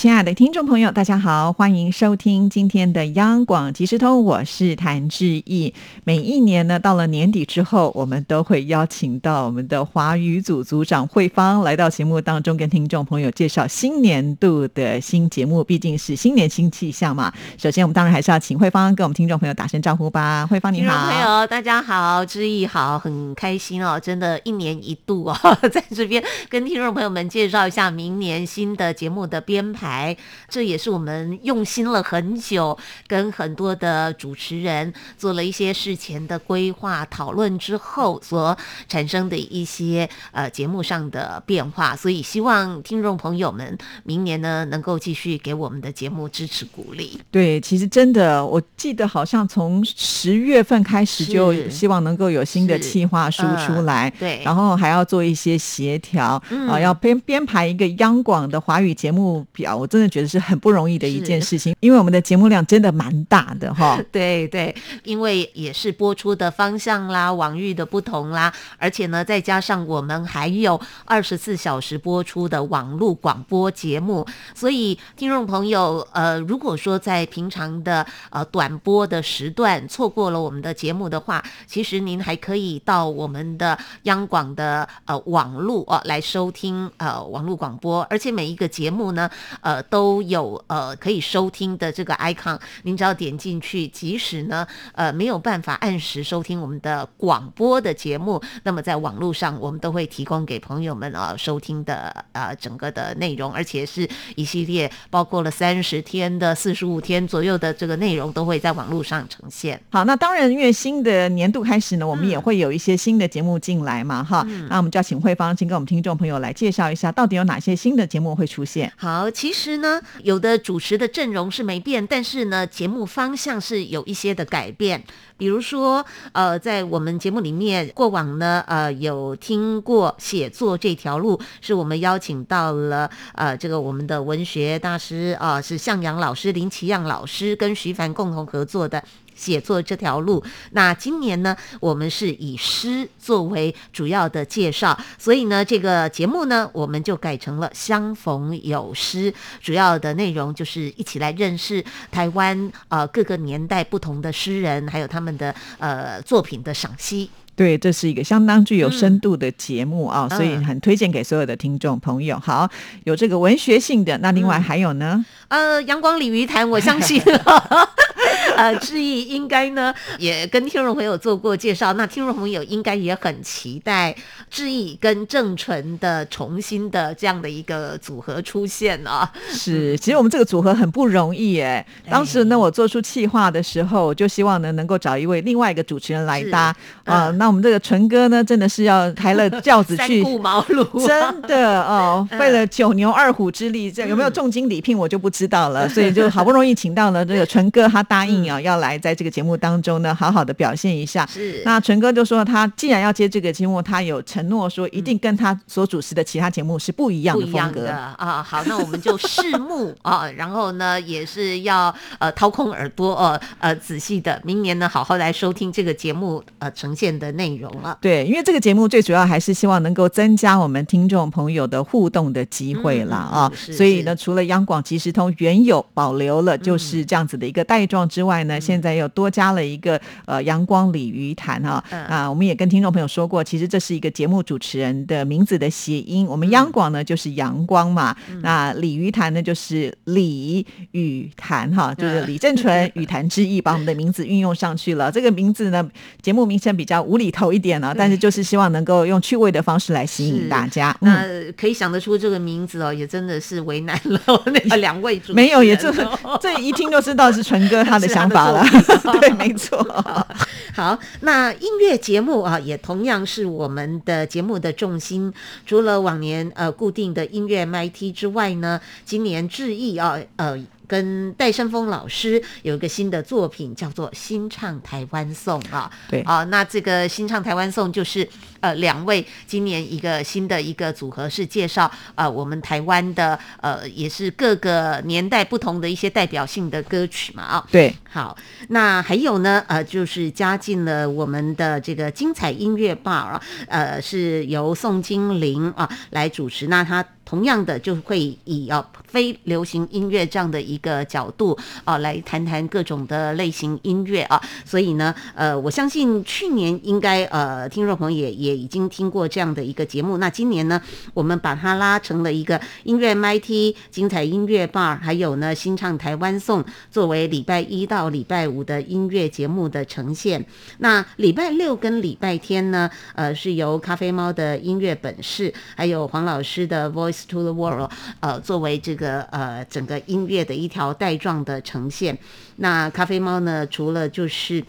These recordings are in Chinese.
亲爱的听众朋友，大家好，欢迎收听今天的央广即时通，我是谭志毅。每一年呢，到了年底之后，我们都会邀请到我们的华语组组长慧芳来到节目当中，跟听众朋友介绍新年度的新节目。毕竟是新年新气象嘛。首先，我们当然还是要请慧芳跟我们听众朋友打声招呼吧。慧芳你好，听众朋友大家好，志毅好，很开心哦，真的，一年一度哦，在这边跟听众朋友们介绍一下明年新的节目的编排。来，这也是我们用心了很久，跟很多的主持人做了一些事前的规划讨论之后所产生的一些呃节目上的变化，所以希望听众朋友们明年呢能够继续给我们的节目支持鼓励。对，其实真的，我记得好像从十月份开始就希望能够有新的企划书出来，对，然后还要做一些协调啊，要编编排一个央广的华语节目表。我真的觉得是很不容易的一件事情，因为我们的节目量真的蛮大的哈。对对，因为也是播出的方向啦、网域的不同啦，而且呢，再加上我们还有二十四小时播出的网络广播节目，所以听众朋友，呃，如果说在平常的呃短播的时段错过了我们的节目的话，其实您还可以到我们的央广的呃网络哦来收听呃网络广播，而且每一个节目呢。呃，都有呃可以收听的这个 icon，您只要点进去，即使呢呃没有办法按时收听我们的广播的节目，那么在网络上我们都会提供给朋友们啊收听的呃整个的内容，而且是一系列包括了三十天的四十五天左右的这个内容都会在网络上呈现。好，那当然因为新的年度开始呢，我们也会有一些新的节目进来嘛，哈，那我们就要请慧芳先跟我们听众朋友来介绍一下，到底有哪些新的节目会出现。好，其实。师呢，有的主持的阵容是没变，但是呢，节目方向是有一些的改变。比如说，呃，在我们节目里面，过往呢，呃，有听过写作这条路，是我们邀请到了呃，这个我们的文学大师啊，是向阳老师林奇样老师跟徐凡共同合作的。写作这条路，那今年呢，我们是以诗作为主要的介绍，所以呢，这个节目呢，我们就改成了相逢有诗，主要的内容就是一起来认识台湾呃各个年代不同的诗人，还有他们的呃作品的赏析。对，这是一个相当具有深度的节目啊，所以很推荐给所有的听众朋友。好，有这个文学性的，那另外还有呢？呃，阳光鲤鱼潭，我相信。呃，志毅应该呢也跟听众朋友做过介绍，那听众朋友应该也很期待志毅跟郑纯的重新的这样的一个组合出现啊。是，其实我们这个组合很不容易哎。当时呢，我做出企划的时候，就希望呢能够找一位另外一个主持人来搭啊。那我们这个纯哥呢，真的是要抬了 轿子去，三顾茅庐，真的哦，费了九牛二虎之力，这有没有重金礼聘我就不知道了。所以就好不容易请到了这个纯哥，他答应。要要来在这个节目当中呢，好好的表现一下。是，那纯哥就说他既然要接这个节目，他有承诺说一定跟他所主持的其他节目是不一样的风格啊。好，那我们就拭目啊，然后呢也是要呃掏空耳朵呃呃仔细的，明年呢好好来收听这个节目呃呈现的内容了。对，因为这个节目最主要还是希望能够增加我们听众朋友的互动的机会了啊。所以呢，除了央广即时通原有保留了就是这样子的一个带状之外。外呢，现在又多加了一个呃阳光鲤鱼潭哈。啊，我们也跟听众朋友说过，其实这是一个节目主持人的名字的谐音。我们央广呢就是阳光嘛，那鲤鱼潭呢就是鲤与潭哈，就是李正淳与潭之意，把我们的名字运用上去了。这个名字呢，节目名称比较无厘头一点呢，但是就是希望能够用趣味的方式来吸引大家。那可以想得出这个名字哦，也真的是为难了那个两位主没有，也这这一听就知道是纯哥他的想。想法了，对，没错。好，那音乐节目啊，也同样是我们的节目的重心。除了往年呃固定的音乐 MT 之外呢，今年致意啊，呃。跟戴胜峰老师有一个新的作品，叫做《新唱台湾颂》啊。对啊，那这个《新唱台湾颂》就是呃两位今年一个新的一个组合，是介绍呃我们台湾的呃也是各个年代不同的一些代表性的歌曲嘛啊。对，好，那还有呢，呃，就是加进了我们的这个精彩音乐 bar 啊，呃，是由宋金玲啊来主持，那他。同样的，就会以啊非流行音乐这样的一个角度啊来谈谈各种的类型音乐啊，所以呢，呃，我相信去年应该呃听众朋友也也已经听过这样的一个节目。那今年呢，我们把它拉成了一个音乐 MT 精彩音乐 bar，还有呢新唱台湾颂作为礼拜一到礼拜五的音乐节目的呈现。那礼拜六跟礼拜天呢，呃，是由咖啡猫的音乐本事，还有黄老师的 Voice。To the world，呃，作为这个呃整个音乐的一条带状的呈现，那咖啡猫呢，除了就是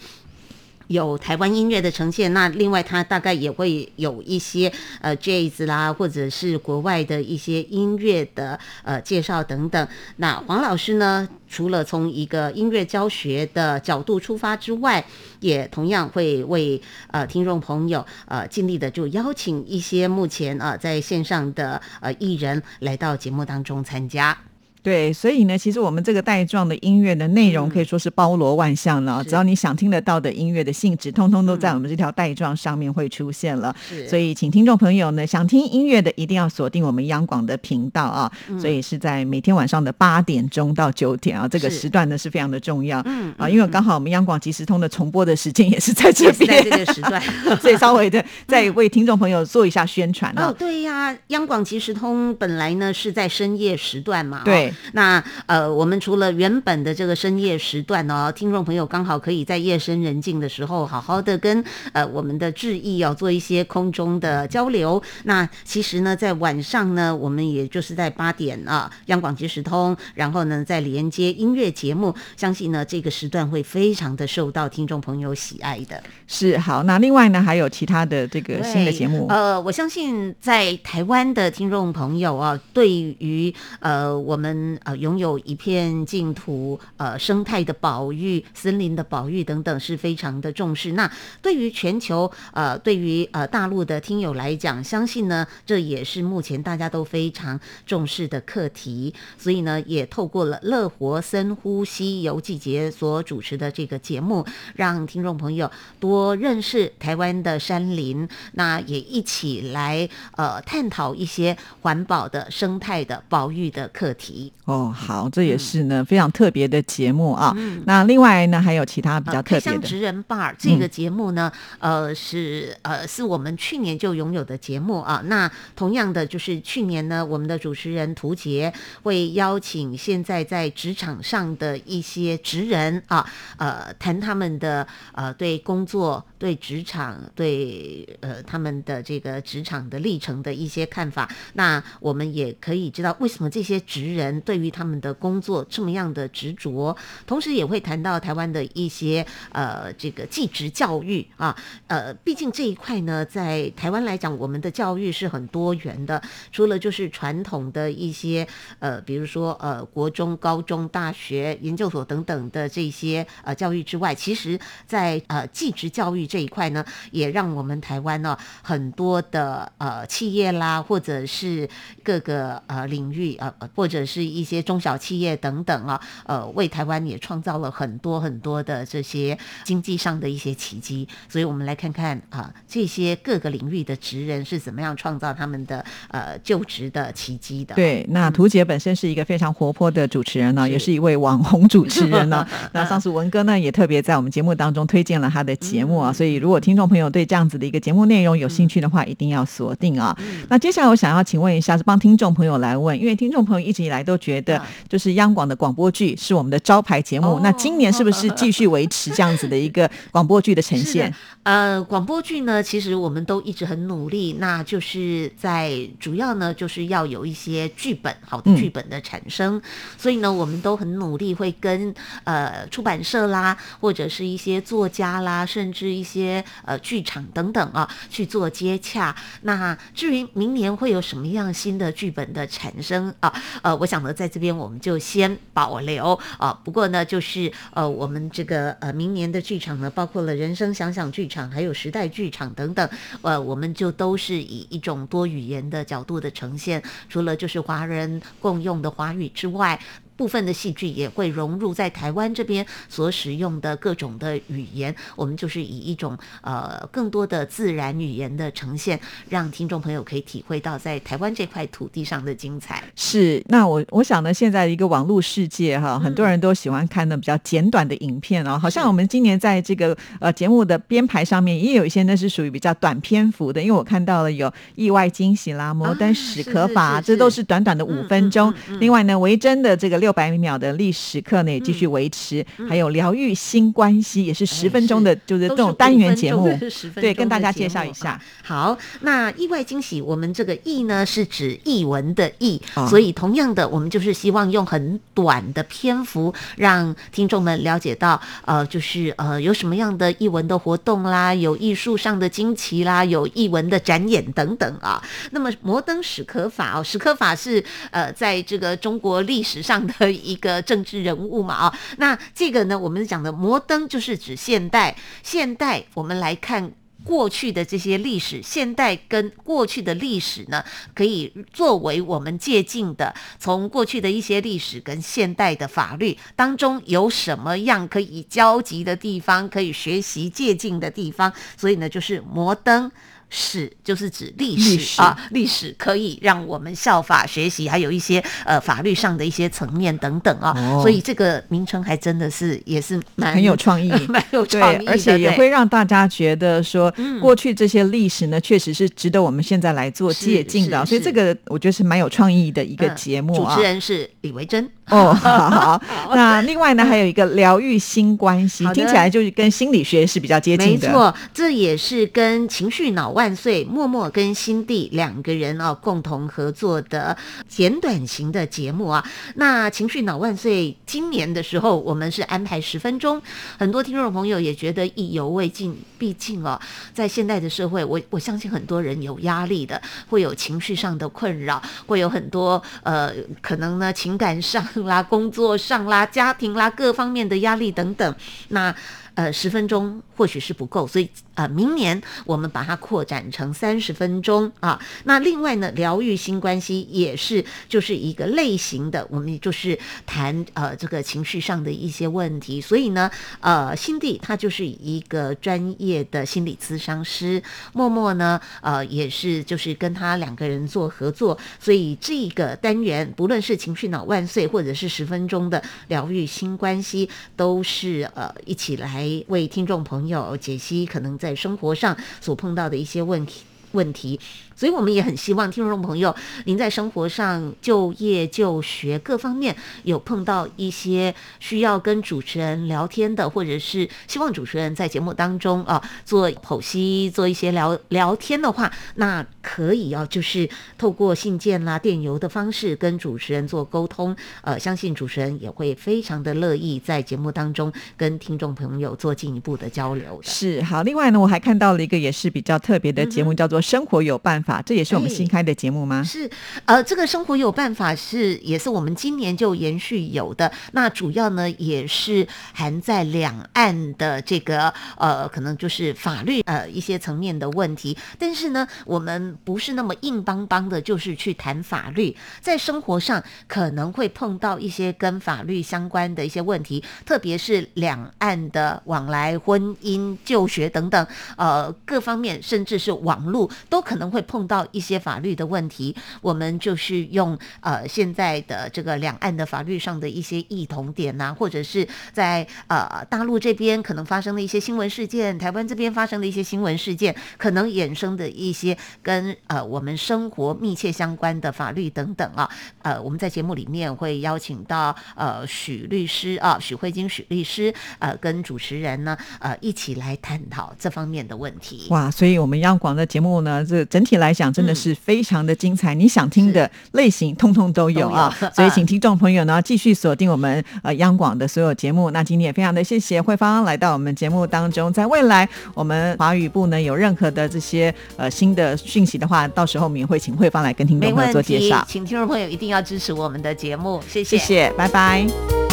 有台湾音乐的呈现，那另外它大概也会有一些呃 jazz 啦，或者是国外的一些音乐的呃介绍等等。那黄老师呢？除了从一个音乐教学的角度出发之外，也同样会为呃听众朋友呃尽力的就邀请一些目前呃在线上的呃艺人来到节目当中参加。对，所以呢，其实我们这个带状的音乐的内容可以说是包罗万象了。只要你想听得到的音乐的性质，通通都在我们这条带状上面会出现了。所以，请听众朋友呢，想听音乐的一定要锁定我们央广的频道啊。所以是在每天晚上的八点钟到九点啊，这个时段呢是非常的重要。嗯啊，因为刚好我们央广即时通的重播的时间也是在这边，这个时段，所以稍微的再为听众朋友做一下宣传哦，对呀，央广即时通本来呢是在深夜时段嘛。对。那呃，我们除了原本的这个深夜时段呢，听众朋友刚好可以在夜深人静的时候，好好的跟呃我们的志毅要做一些空中的交流。那其实呢，在晚上呢，我们也就是在八点啊，央广即时通，然后呢再连接音乐节目，相信呢这个时段会非常的受到听众朋友喜爱的。是好，那另外呢还有其他的这个新的节目。呃，我相信在台湾的听众朋友啊，对于呃我们。呃，拥有一片净土，呃，生态的保育、森林的保育等等，是非常的重视。那对于全球，呃，对于呃大陆的听友来讲，相信呢，这也是目前大家都非常重视的课题。所以呢，也透过了乐活森呼吸游季节所主持的这个节目，让听众朋友多认识台湾的山林，那也一起来呃探讨一些环保的、生态的保育的课题。哦，好，这也是呢非常特别的节目啊。那另外呢，还有其他比较特别的。职人 bar 这个节目呢，呃，是呃是我们去年就拥有的节目啊。那同样的，就是去年呢，我们的主持人涂杰会邀请现在在职场上的一些职人啊，呃，谈他们的呃对工作、对职场、对呃他们的这个职场的历程的一些看法。那我们也可以知道，为什么这些职人对于他们的工作这么样的执着，同时也会谈到台湾的一些呃这个技职教育啊，呃，毕竟这一块呢，在台湾来讲，我们的教育是很多元的，除了就是传统的一些呃，比如说呃国中、高中、大学、研究所等等的这些呃教育之外，其实在呃技职教育这一块呢，也让我们台湾呢很多的呃企业啦，或者是各个呃领域呃，或者是一一些中小企业等等啊，呃，为台湾也创造了很多很多的这些经济上的一些奇迹。所以，我们来看看啊，这些各个领域的职人是怎么样创造他们的呃就职的奇迹的。对，那图姐本身是一个非常活泼的主持人呢，也是一位网红主持人呢。那上次文哥呢也特别在我们节目当中推荐了他的节目啊，所以如果听众朋友对这样子的一个节目内容有兴趣的话，一定要锁定啊。那接下来我想要请问一下，是帮听众朋友来问，因为听众朋友一直以来都觉觉得就是央广的广播剧是我们的招牌节目，那今年是不是继续维持这样子的一个广播剧的呈现？呃，广播剧呢，其实我们都一直很努力，那就是在主要呢，就是要有一些剧本，好的剧本的产生，所以呢，我们都很努力，会跟呃出版社啦，或者是一些作家啦，甚至一些呃剧场等等啊去做接洽。那至于明年会有什么样新的剧本的产生啊？呃，我想呢。在这边我们就先保留啊。不过呢，就是呃，我们这个呃明年的剧场呢，包括了人生想想剧场，还有时代剧场等等，呃，我们就都是以一种多语言的角度的呈现，除了就是华人共用的华语之外。部分的戏剧也会融入在台湾这边所使用的各种的语言，我们就是以一种呃更多的自然语言的呈现，让听众朋友可以体会到在台湾这块土地上的精彩。是，那我我想呢，现在一个网络世界哈，很多人都喜欢看的比较简短的影片哦，好像我们今年在这个呃节目的编排上面也有一些呢是属于比较短篇幅的，因为我看到了有意外惊喜啦、摩登史可法，这都是短短的五分钟。另外呢，维珍的这个六。百秒的历史课呢也继续维持，还有疗愈新关系也是十分钟的，就是这种单元节目，对，跟大家介绍一下。好，那意外惊喜，我们这个“意”呢是指译文的“译”，所以同样的，我们就是希望用很短的篇幅，让听众们了解到，呃，就是呃有什么样的译文的活动啦，有艺术上的惊奇啦，有译文的展演等等啊。那么摩登史可法哦，史可法是呃在这个中国历史上的。的一个政治人物嘛啊，那这个呢，我们讲的摩登就是指现代，现代我们来看过去的这些历史，现代跟过去的历史呢，可以作为我们借鉴的，从过去的一些历史跟现代的法律当中有什么样可以交集的地方，可以学习借鉴的地方，所以呢，就是摩登。史就是指历史啊，历史可以让我们效法学习，还有一些呃法律上的一些层面等等啊，所以这个名称还真的是也是蛮很有创意，蛮有创意，而且也会让大家觉得说，过去这些历史呢，确实是值得我们现在来做借鉴的，所以这个我觉得是蛮有创意的一个节目啊。主持人是李维珍。哦，好，那另外呢还有一个疗愈新关系，听起来就是跟心理学是比较接近的，没错，这也是跟情绪脑外。万岁！默默跟新地两个人哦共同合作的简短型的节目啊。那情绪脑万岁今年的时候，我们是安排十分钟。很多听众朋友也觉得意犹未尽，毕竟哦，在现代的社会，我我相信很多人有压力的，会有情绪上的困扰，会有很多呃可能呢情感上啦、工作上啦、家庭啦各方面的压力等等。那呃，十分钟或许是不够，所以呃，明年我们把它扩展成三十分钟啊。那另外呢，疗愈新关系也是就是一个类型的，我们就是谈呃这个情绪上的一些问题。所以呢，呃，新地他就是一个专业的心理咨商师，默默呢，呃，也是就是跟他两个人做合作，所以这个单元不论是情绪脑万岁，或者是十分钟的疗愈新关系，都是呃一起来。来为听众朋友解析可能在生活上所碰到的一些问题问题。所以，我们也很希望听众朋友，您在生活上、就业、就学各方面有碰到一些需要跟主持人聊天的，或者是希望主持人在节目当中啊做剖析、做一些聊聊天的话，那可以啊，就是透过信件啦、电邮的方式跟主持人做沟通。呃，相信主持人也会非常的乐意在节目当中跟听众朋友做进一步的交流。是好，另外呢，我还看到了一个也是比较特别的节目，叫做《生活有办法》。这也是我们新开的节目吗？是，呃，这个生活有办法是也是我们今年就延续有的。那主要呢也是含在两岸的这个呃，可能就是法律呃一些层面的问题。但是呢，我们不是那么硬邦邦的，就是去谈法律。在生活上可能会碰到一些跟法律相关的一些问题，特别是两岸的往来、婚姻、就学等等，呃，各方面甚至是网络都可能会。碰碰到一些法律的问题，我们就是用呃现在的这个两岸的法律上的一些异同点呐，或者是在呃大陆这边可能发生的一些新闻事件，台湾这边发生的一些新闻事件，可能衍生的一些跟呃我们生活密切相关的法律等等啊，呃我们在节目里面会邀请到呃许律师啊许慧金许律师呃跟主持人呢呃一起来探讨这方面的问题。哇，所以我们央广的节目呢，这整体。来讲真的是非常的精彩，你想听的类型通通都有啊，所以请听众朋友呢继续锁定我们呃央广的所有节目。那今天也非常的谢谢慧芳来到我们节目当中，在未来我们华语部呢有任何的这些呃新的讯息的。的话，到时候我们也会请慧芳来跟听众朋友做介绍。请听众朋友一定要支持我们的节目，谢谢，谢谢，拜拜。